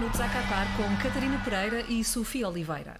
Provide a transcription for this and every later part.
minutos a Qatar com Catarina Pereira e Sofia Oliveira.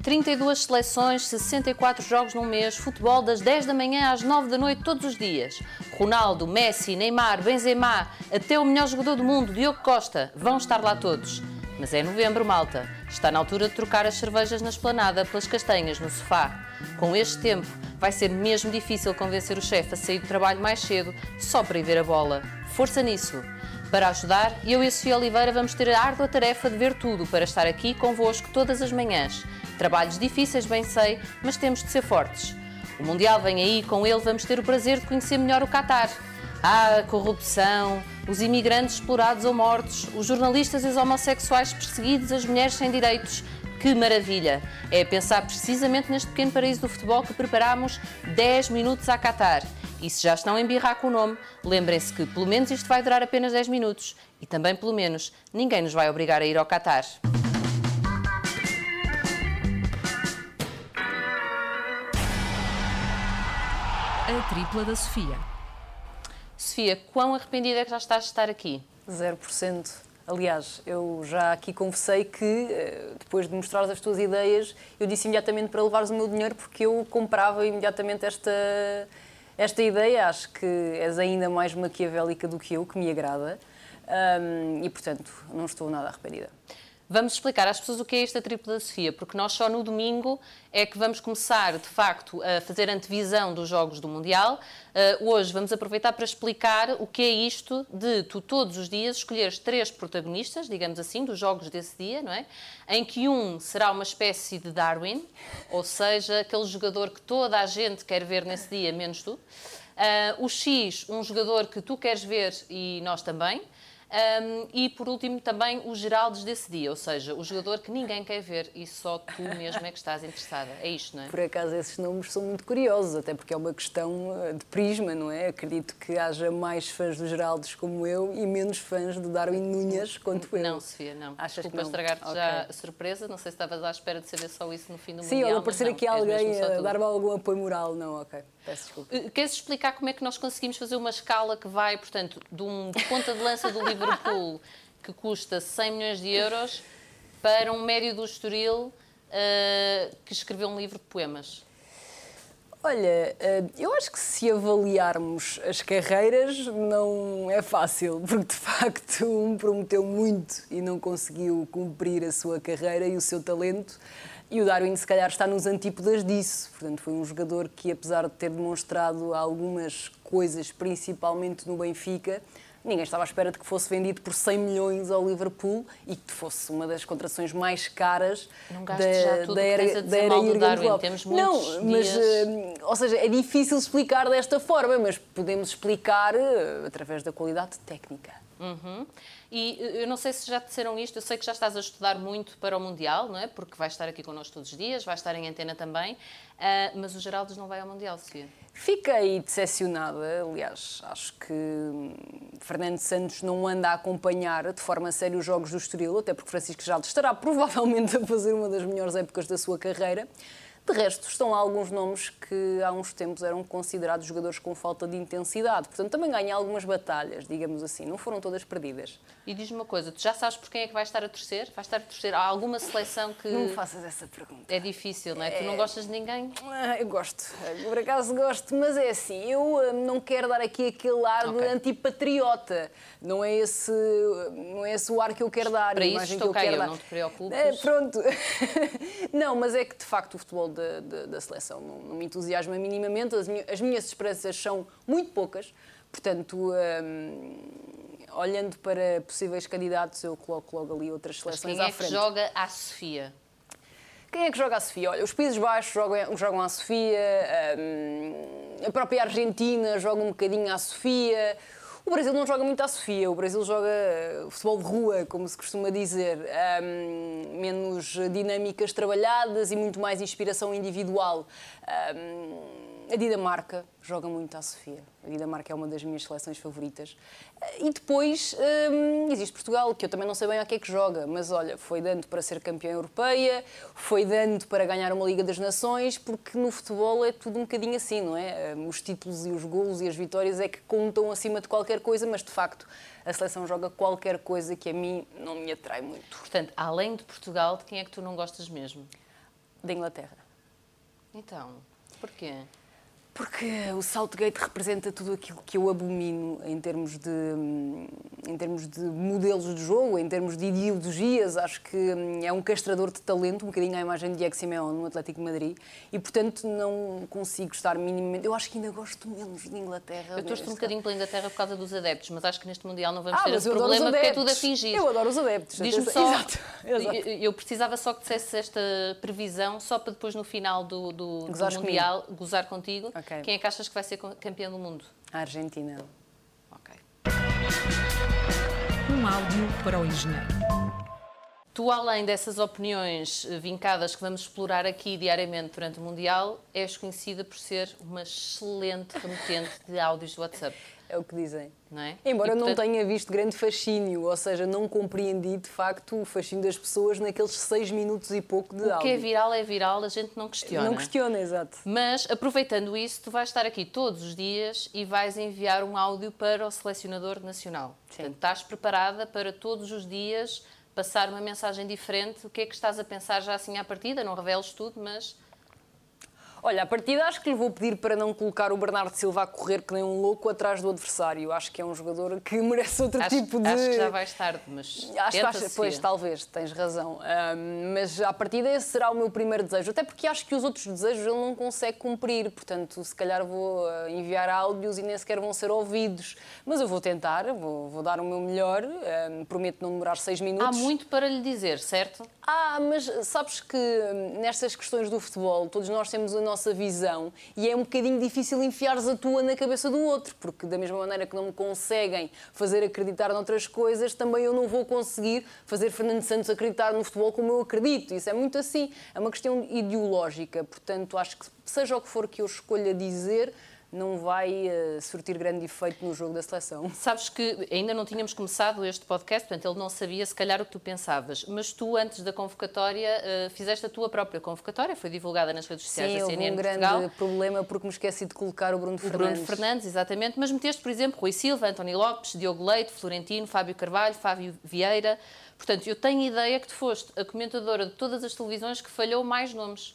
32 seleções, 64 jogos num mês, futebol das 10 da manhã às 9 da noite todos os dias. Ronaldo, Messi, Neymar, Benzema, até o melhor jogador do mundo, Diogo Costa, vão estar lá todos. Mas é novembro, malta. Está na altura de trocar as cervejas na esplanada pelas castanhas no sofá. Com este tempo, vai ser mesmo difícil convencer o chefe a sair do trabalho mais cedo só para ir ver a bola. Força nisso! Para ajudar, eu e a Sofia Oliveira vamos ter a árdua tarefa de ver tudo para estar aqui convosco todas as manhãs. Trabalhos difíceis, bem sei, mas temos de ser fortes. O Mundial vem aí e com ele vamos ter o prazer de conhecer melhor o Qatar. Ah, a corrupção, os imigrantes explorados ou mortos, os jornalistas e os homossexuais perseguidos, as mulheres sem direitos. Que maravilha! É pensar precisamente neste pequeno paraíso do futebol que preparámos 10 minutos a Qatar. E se já estão a embirrar com o nome, lembrem-se que pelo menos isto vai durar apenas 10 minutos. E também, pelo menos, ninguém nos vai obrigar a ir ao Qatar. A tripla da Sofia. Sofia, quão arrependida é que já estás de estar aqui? 0%. Aliás, eu já aqui confessei que, eh, depois de mostrar as tuas ideias, eu disse imediatamente para levares o meu dinheiro porque eu comprava imediatamente esta, esta ideia. Acho que és ainda mais maquiavélica do que eu, que me agrada. Um, e, portanto, não estou nada arrependida. Vamos explicar às pessoas o que é esta tripla Sofia, porque nós só no domingo é que vamos começar, de facto, a fazer antevisão dos Jogos do Mundial. Uh, hoje vamos aproveitar para explicar o que é isto de tu todos os dias escolheres três protagonistas, digamos assim, dos Jogos desse dia, não é? Em que um será uma espécie de Darwin, ou seja, aquele jogador que toda a gente quer ver nesse dia, menos tu. Uh, o X, um jogador que tu queres ver e nós também. Um, e por último também os Geraldes desse dia, ou seja, o jogador que ninguém quer ver e só tu mesmo é que estás interessada. É isto, não é? Por acaso esses números são muito curiosos, até porque é uma questão eh, de prisma, não é? Acredito que haja mais fãs do Geraldes como eu e menos fãs do Darwin Nunes quanto eu. Não, Sofia, não. Achas Desculpa que estragar-te Ok. já a surpresa, não sei se estavas à espera de saber só isso no fim do Sim, Mundial. ou mas aparecer não, aqui alguém a dar-me algum apoio moral. Não, ok. Peço. Uh, Queres explicar como é que nós conseguimos fazer uma escala que vai, portanto, de um ponta de lança do Liverpool que custa 100 milhões de euros para um médio do Estoril uh, que escreveu um livro de poemas? Olha, eh, eu acho que se avaliarmos as carreiras não é fácil, porque de facto um prometeu muito e não conseguiu cumprir a sua carreira e o seu talento. E o Darwin, se calhar, está nos antípodas disso. Portanto, foi um jogador que, apesar de ter demonstrado algumas coisas, principalmente no Benfica, ninguém estava à espera de que fosse vendido por 100 milhões ao Liverpool e que fosse uma das contratações mais caras Não gastes já tudo o que tens a dizer mal do Jürgen Darwin. Klopp. Não, mas dias. eh, ou seja, é difícil explicar desta forma, mas podemos explicar eh, através da qualidade técnica. Uhum. E eu não sei se já te disseram isto, eu sei que já estás a estudar muito para o Mundial, não é? Porque vais estar aqui connosco todos os dias, vais estar em antena também, ah, mas o Geraldes não vai ao Mundial, Sofia. Fiquei decepcionada, aliás, acho que hum, Fernando Santos não anda a acompanhar de forma séria os jogos do Estoril, até porque Francisco Geraldo estará provavelmente a fazer uma das melhores épocas da sua carreira. De resto, estão lá alguns nomes que há uns tempos eram considerados jogadores com falta de intensidade. Portanto, também ganha algumas batalhas, digamos assim. Não foram todas perdidas. E diz-me uma coisa, tu já sabes por quem é que vai estar a torcer? Vais estar a torcer a alguma seleção que Não me faças essa pergunta. é difícil, não é? Tu não gostas de ninguém? Ah, Eu gosto, por acaso gosto, mas é assim, eu ah, não quero dar aqui aquele ar Ok. de antipatriota. Não é, esse, não é esse o ar que eu quero dar. Para isso estou que eu eu, dar. não te preocupes. É, pronto. não, mas é que de facto o futebol da, da, da seleção não, não me entusiasma minimamente. As, minhas- as minhas esperanças são muito poucas. Portanto, hum, olhando para possíveis candidatos, eu coloco logo ali outras seleções quem é à que frente. joga à Sofia? Quem é que joga a Sofia? Olha, os Países Baixos jogam, jogam à Sofia, hum, a própria Argentina joga um bocadinho à Sofia. O Brasil não joga muito à Sofia, o Brasil joga eh, futebol de rua, como se costuma dizer, hum, menos dinâmicas trabalhadas e muito mais inspiração individual. Hum, a Dinamarca joga muito à Sofia. A Dinamarca é uma das minhas seleções favoritas. E depois hum, existe Portugal, que eu também não sei bem a que é que joga, mas olha, foi dando para ser campeã europeia, foi dando para ganhar uma Liga das Nações, porque no futebol é tudo um bocadinho assim, não é? Hum, os títulos e os golos e as vitórias é que contam acima de qualquer coisa, mas de facto a seleção joga qualquer coisa que a mim não me atrai muito. Portanto, além de Portugal, de quem é que tu não gostas mesmo? Da Inglaterra. Então, porquê? Porque o Saltgate representa tudo aquilo que eu abomino em termos de, em termos de modelos de jogo, em termos de ideologias. Acho que hum, é um castrador de talento, um bocadinho à imagem de Diego Simeone no Atlético de Madrid, e portanto não consigo estar minimamente. Eu acho que ainda gosto menos de Inglaterra. Eu estou um bocadinho pela Inglaterra por causa dos adeptos, mas acho que neste Mundial não vamos ah, ter esse problema porque é tudo a fingir. Eu adoro os adeptos. Diz-me só. Exato, exato. Eu precisava só que dissesse esta previsão, só para depois no final do, do, do Mundial comigo. gozar contigo. Okay. Quem é que achas que vai ser campeão do mundo? A Argentina. Ok. Um áudio para o engenheiro. Tu, além dessas opiniões eh, vincadas que vamos explorar aqui diariamente durante o Mundial, és conhecida por ser uma excelente remetente de áudios de WhatsApp. É o que dizem. Não é? Embora e, portanto... não tenha visto grande fascínio, ou seja, não compreendi de facto o fascínio das pessoas naqueles seis minutos e pouco de áudio. O que é viral é viral, a gente não questiona. Não questiona, exato. Mas, aproveitando isso, tu vais estar aqui todos os dias e vais enviar um áudio para o selecionador nacional. Sim. Portanto, estás preparada para todos os dias passar uma mensagem diferente? O que é que estás a pensar já assim à partida? Não reveles tudo, mas Olha, a partida acho que lhe vou pedir para não colocar o Bernardo Silva a correr que nem um louco atrás do adversário. Acho que é um jogador que merece outro acho, tipo de. Acho que já vais tarde, mas. Acho que acho, pois, talvez, tens razão. Um, mas a partida esse será o meu primeiro desejo. Até porque acho que os outros desejos ele não consegue cumprir. Portanto, se calhar vou ah, enviar áudios e nem sequer vão ser ouvidos. Mas eu vou tentar, vou, vou dar o meu melhor. Um, prometo não demorar seis minutos. Há muito para lhe dizer, certo? Ah, mas sabes que hum, nestas questões do futebol, todos nós temos a nossa visão e é um bocadinho difícil enfiares a tua na cabeça do outro, porque da mesma maneira que não me conseguem fazer acreditar noutras coisas, também eu não vou conseguir fazer Fernando Santos acreditar no futebol como eu acredito. Isso é muito assim, é uma questão ideológica. Portanto, acho que seja o que for que eu escolha dizer, não vai uh, surtir grande efeito no jogo da seleção. Sabes que ainda não tínhamos começado este podcast, portanto ele não sabia se calhar o que tu pensavas, mas tu antes da convocatória uh, fizeste a tua própria convocatória, foi divulgada nas redes sociais Sim, da CNN um Portugal. grande problema porque me esqueci de colocar o Bruno Fernandes. O Bruno Fernandes, exatamente, mas meteste, por exemplo, Rui Silva, António Lopes, Diogo Leite, Florentino, Fábio Carvalho, Fábio Vieira. Portanto, eu tenho ideia que tu foste a comentadora de todas as televisões que falhou mais nomes.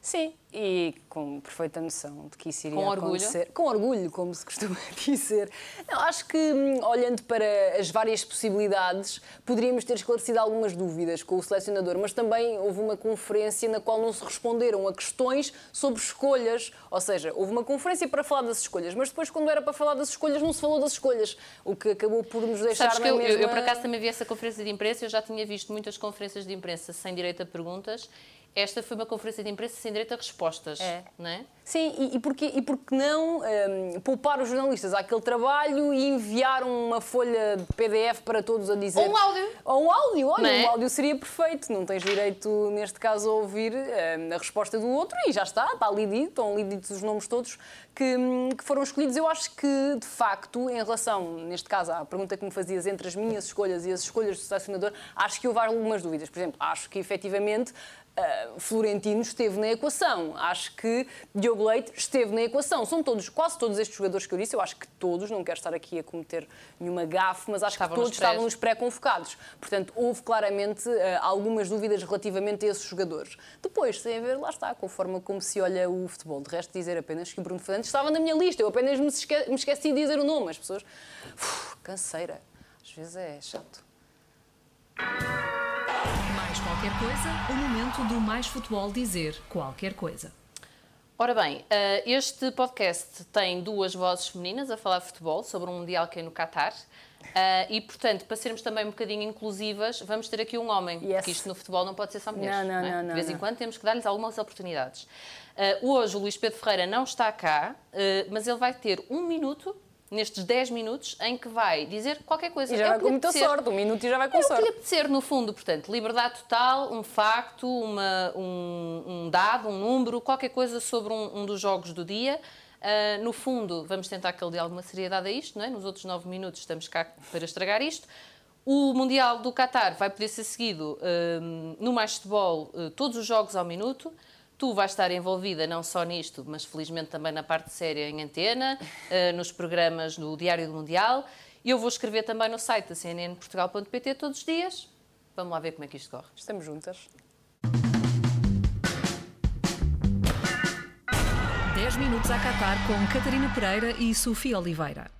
Sim, e com perfeita noção de que isso iria com acontecer. Orgulho. Com orgulho, como se costuma dizer. Não, acho que, hum, olhando para as várias possibilidades, poderíamos ter esclarecido algumas dúvidas com o selecionador, mas também houve uma conferência na qual não se responderam a questões sobre escolhas. Ou seja, houve uma conferência para falar das escolhas, mas depois, quando era para falar das escolhas, não se falou das escolhas, o que acabou por nos deixar Sabes na que eu, mesma... eu, eu, por acaso, também vi essa conferência de imprensa, eu já tinha visto muitas conferências de imprensa sem direito a perguntas esta foi uma conferência de imprensa sem direito a respostas, é. não é? Sim, e, e, porque, e porque não um, poupar os jornalistas àquele trabalho e enviar uma folha de PDF para todos a dizer... Ou um áudio. Ou um áudio, olha, é? um áudio seria perfeito. Não tens direito, neste caso, a ouvir um, a resposta do outro e já está, está ali dito, estão ali ditos os nomes todos que, hum, que foram escolhidos. Eu acho que, de facto, em relação, neste caso, à pergunta que me fazias entre as minhas escolhas e as escolhas do selecionador, acho que houve algumas dúvidas. Por exemplo, acho que, efetivamente, Uh, Florentino esteve na equação. Acho que Diogo Leite esteve na equação. São todos, quase todos estes jogadores que eu disse, eu acho que todos, não quero estar aqui a cometer nenhuma gafe, mas acho estavam que todos estavam nos pré-convocados. Portanto, houve claramente uh, algumas dúvidas relativamente a esses jogadores. Depois, sem haver, lá está, com a forma como se olha o futebol. De resto, dizer apenas que o Bruno Fernandes estava na minha lista. Eu apenas me, esque me esqueci de dizer o nome. As pessoas. Uf, canseira. Às vezes é chato qualquer coisa, o momento do Mais Futebol dizer qualquer coisa. Ora bem, eh, este podcast tem duas vozes femininas a falar de futebol sobre um Mundial que é no Qatar. Eh, e, portanto, para sermos também um bocadinho inclusivas, vamos ter aqui um homem, yes. porque isto no futebol não pode ser só mulheres. Não, não, não, é? não, não De vez não. em quando temos que dar-lhes algumas oportunidades. Uh, hoje o Luís Pedro Ferreira não está cá, uh, mas ele vai ter um minuto nestes 10 minutos em que vai dizer qualquer coisa. E já É vai com muita apetecer. sorte, um minuto e já vai com É o que sorte. lhe apetecer, no fundo, portanto, liberdade total, um facto, uma- um, um dado, um número, qualquer coisa sobre um, um dos jogos do dia. Ah, no fundo, vamos tentar que ele dê alguma seriedade a isto, não é? Nos outros nove minutos estamos cá para estragar isto. O Mundial do Qatar vai poder ser seguido ah, no Mais Futebol, ah, todos os jogos ao minuto. Tu vais estar envolvida não só nisto, mas felizmente também na parte séria em antena, eh, nos programas do Diário do Mundial. E eu vou escrever também no site da cnnportugal.pt todos os dias. Vamos lá ver como é que isto corre. Estamos juntas. 10 minutos a Qatar com Catarina Pereira e Sofia Oliveira.